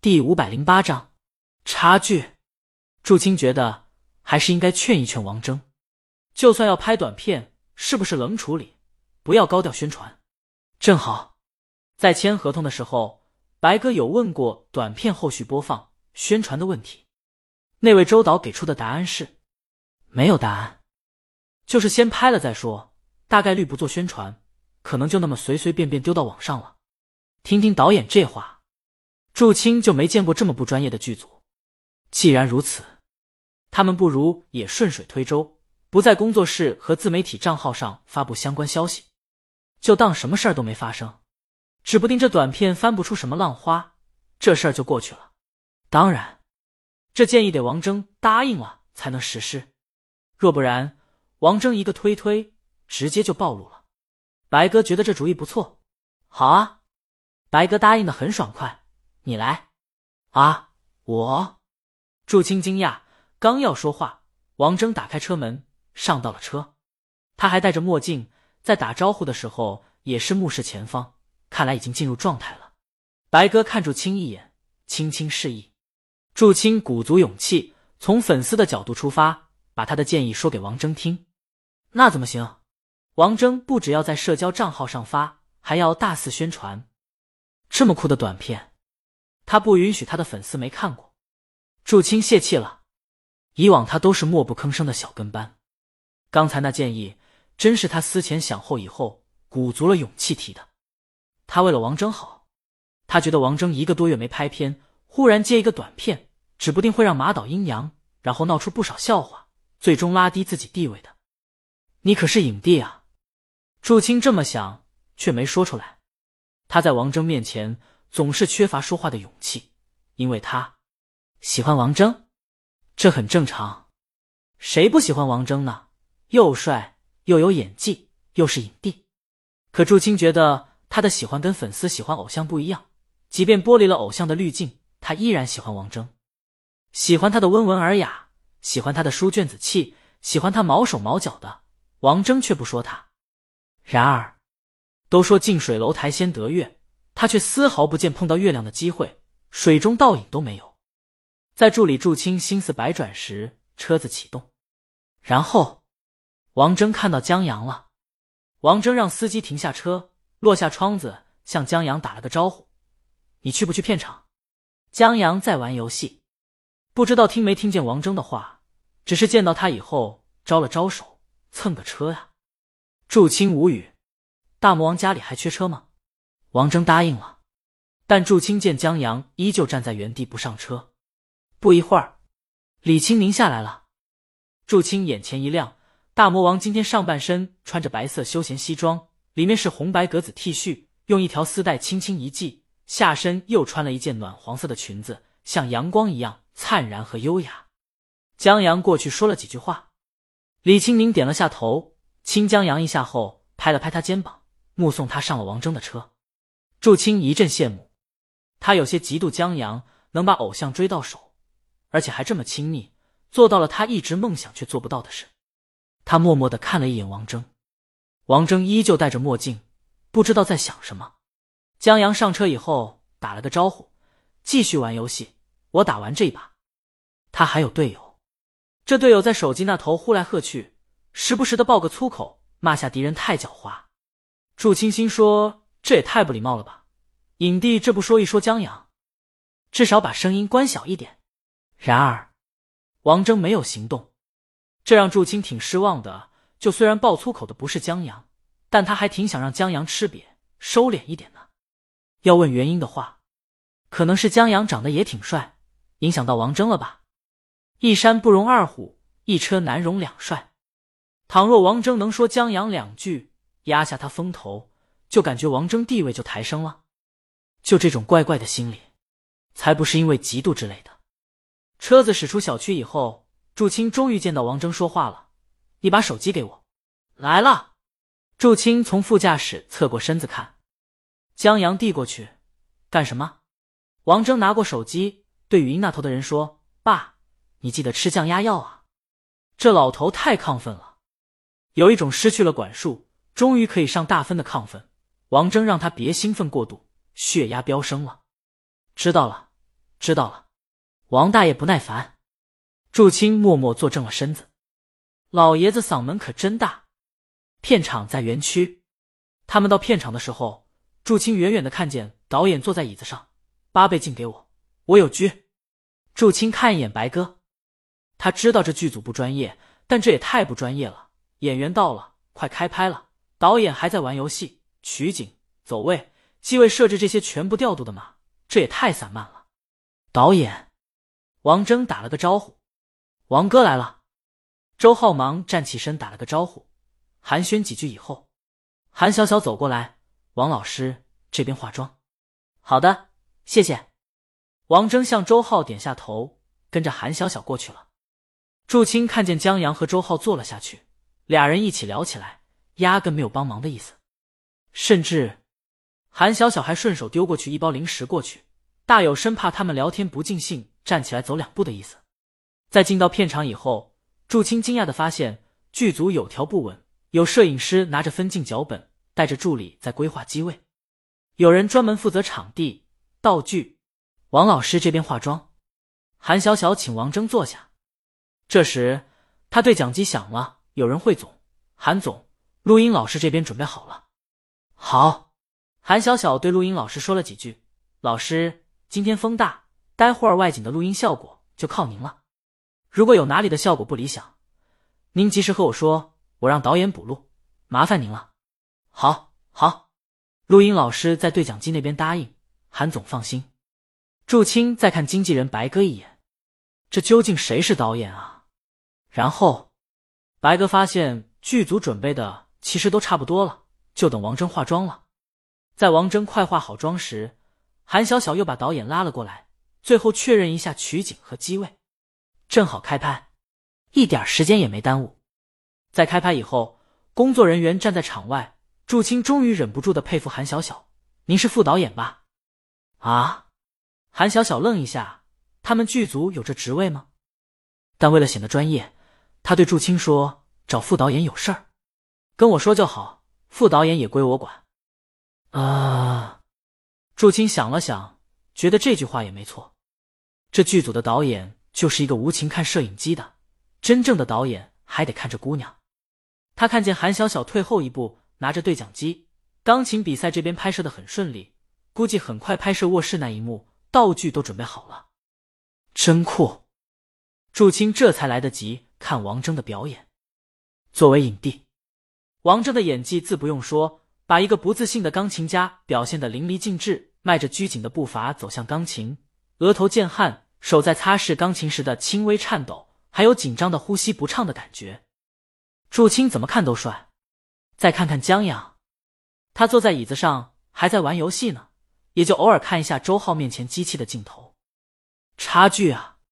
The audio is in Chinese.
第五百零八章差距。祝青觉得还是应该劝一劝王峥，就算要拍短片，是不是冷处理，不要高调宣传。正好在签合同的时候，白哥有问过短片后续播放宣传的问题，那位周导给出的答案是没有答案，就是先拍了再说，大概率不做宣传，可能就那么随随便便丢到网上了。听听导演这话。祝青就没见过这么不专业的剧组。既然如此，他们不如也顺水推舟，不在工作室和自媒体账号上发布相关消息，就当什么事儿都没发生。指不定这短片翻不出什么浪花，这事儿就过去了。当然，这建议得王峥答应了才能实施，若不然，王峥一个推推，直接就暴露了。白哥觉得这主意不错，好啊，白哥答应的很爽快。你来，啊！我，祝青惊讶，刚要说话，王峥打开车门，上到了车。他还戴着墨镜，在打招呼的时候也是目视前方，看来已经进入状态了。白哥看祝青一眼，轻轻示意。祝青鼓足勇气，从粉丝的角度出发，把他的建议说给王峥听。那怎么行？王峥不只要在社交账号上发，还要大肆宣传，这么酷的短片。他不允许他的粉丝没看过。祝青泄气了，以往他都是默不吭声的小跟班，刚才那建议真是他思前想后以后鼓足了勇气提的。他为了王峥好，他觉得王峥一个多月没拍片，忽然接一个短片，指不定会让马导阴阳，然后闹出不少笑话，最终拉低自己地位的。你可是影帝啊！祝青这么想，却没说出来。他在王峥面前。总是缺乏说话的勇气，因为他喜欢王峥，这很正常。谁不喜欢王峥呢？又帅又有演技，又是影帝。可祝青觉得他的喜欢跟粉丝喜欢偶像不一样，即便剥离了偶像的滤镜，他依然喜欢王峥，喜欢他的温文尔雅，喜欢他的书卷子气，喜欢他毛手毛脚的。王峥却不说他。然而，都说近水楼台先得月。他却丝毫不见碰到月亮的机会，水中倒影都没有。在助理祝青心思百转时，车子启动，然后王峥看到江阳了。王峥让司机停下车，落下窗子，向江阳打了个招呼：“你去不去片场？”江阳在玩游戏，不知道听没听见王峥的话，只是见到他以后招了招手，蹭个车呀。祝青无语：“大魔王家里还缺车吗？”王峥答应了，但祝青见江阳依旧站在原地不上车。不一会儿，李青明下来了。祝青眼前一亮，大魔王今天上半身穿着白色休闲西装，里面是红白格子 T 恤，用一条丝带轻轻一系，下身又穿了一件暖黄色的裙子，像阳光一样灿然和优雅。江阳过去说了几句话，李青明点了下头，亲江阳一下后，拍了拍他肩膀，目送他上了王峥的车。祝青一阵羡慕，他有些嫉妒江阳能把偶像追到手，而且还这么亲密，做到了他一直梦想却做不到的事。他默默的看了一眼王峥，王峥依旧戴着墨镜，不知道在想什么。江阳上车以后打了个招呼，继续玩游戏。我打完这一把，他还有队友，这队友在手机那头呼来喝去，时不时的爆个粗口，骂下敌人太狡猾。祝青心说。这也太不礼貌了吧！影帝这不说一说江阳，至少把声音关小一点。然而，王峥没有行动，这让祝青挺失望的。就虽然爆粗口的不是江阳，但他还挺想让江阳吃瘪、收敛一点呢。要问原因的话，可能是江阳长得也挺帅，影响到王峥了吧？一山不容二虎，一车难容两帅。倘若王峥能说江阳两句，压下他风头。就感觉王峥地位就抬升了，就这种怪怪的心理，才不是因为嫉妒之类的。车子驶出小区以后，祝青终于见到王峥说话了：“你把手机给我。”来了。祝青从副驾驶侧过身子看，江阳递过去，干什么？王峥拿过手机，对语音那头的人说：“爸，你记得吃降压药啊。”这老头太亢奋了，有一种失去了管束，终于可以上大分的亢奋。王峥让他别兴奋过度，血压飙升了。知道了，知道了。王大爷不耐烦。祝清默默坐正了身子。老爷子嗓门可真大。片场在园区，他们到片场的时候，祝清远远的看见导演坐在椅子上。八倍镜给我，我有狙。祝清看一眼白鸽，他知道这剧组不专业，但这也太不专业了。演员到了，快开拍了，导演还在玩游戏、取景、走位、机位设置这些全部调度的嘛？这也太散漫了。导演王峥打了个招呼：“王哥来了。”周浩忙站起身打了个招呼，寒暄几句以后，韩小小走过来：“王老师这边化妆。”“好的，谢谢。”王峥向周浩点下头，跟着韩小小过去了。祝清看见江阳和周浩坐了下去，俩人一起聊起来，压根没有帮忙的意思，甚至韩小小还顺手丢过去一包零食过去。大有生怕他们聊天不尽兴，站起来走两步的意思。在进到片场以后，祝清惊讶的发现剧组有条不紊，有摄影师拿着分镜脚本，带着助理在规划机位，有人专门负责场地道具。王老师这边化妆，韩小小请王峥坐下。这时他对讲机响了，有人汇总，韩总，录音老师这边准备好了。好，韩小小对录音老师说了几句，老师。今天风大，待会儿外景的录音效果就靠您了。如果有哪里的效果不理想，您及时和我说，我让导演补录，麻烦您了。好，好。录音老师在对讲机那边答应。韩总放心。祝清再看经纪人白哥一眼，这究竟谁是导演啊？然后白哥发现剧组准备的其实都差不多了，就等王峥化妆了。在王峥快化好妆时。韩小小又把导演拉了过来，最后确认一下取景和机位，正好开拍，一点时间也没耽误。在开拍以后，工作人员站在场外，祝清终于忍不住的佩服韩小小：“您是副导演吧？”啊！韩小小愣一下，他们剧组有这职位吗？但为了显得专业，他对祝清说：“找副导演有事儿，跟我说就好，副导演也归我管。”啊！祝清想了想，觉得这句话也没错。这剧组的导演就是一个无情看摄影机的，真正的导演还得看这姑娘。他看见韩小小退后一步，拿着对讲机。钢琴比赛这边拍摄的很顺利，估计很快拍摄卧室那一幕，道具都准备好了，真酷。祝清这才来得及看王峥的表演。作为影帝，王铮的演技自不用说。把一个不自信的钢琴家表现得淋漓尽致，迈着拘谨的步伐走向钢琴，额头见汗，手在擦拭钢琴时的轻微颤抖，还有紧张的呼吸不畅的感觉。祝清怎么看都帅。再看看江阳，他坐在椅子上还在玩游戏呢，也就偶尔看一下周浩面前机器的镜头，差距啊！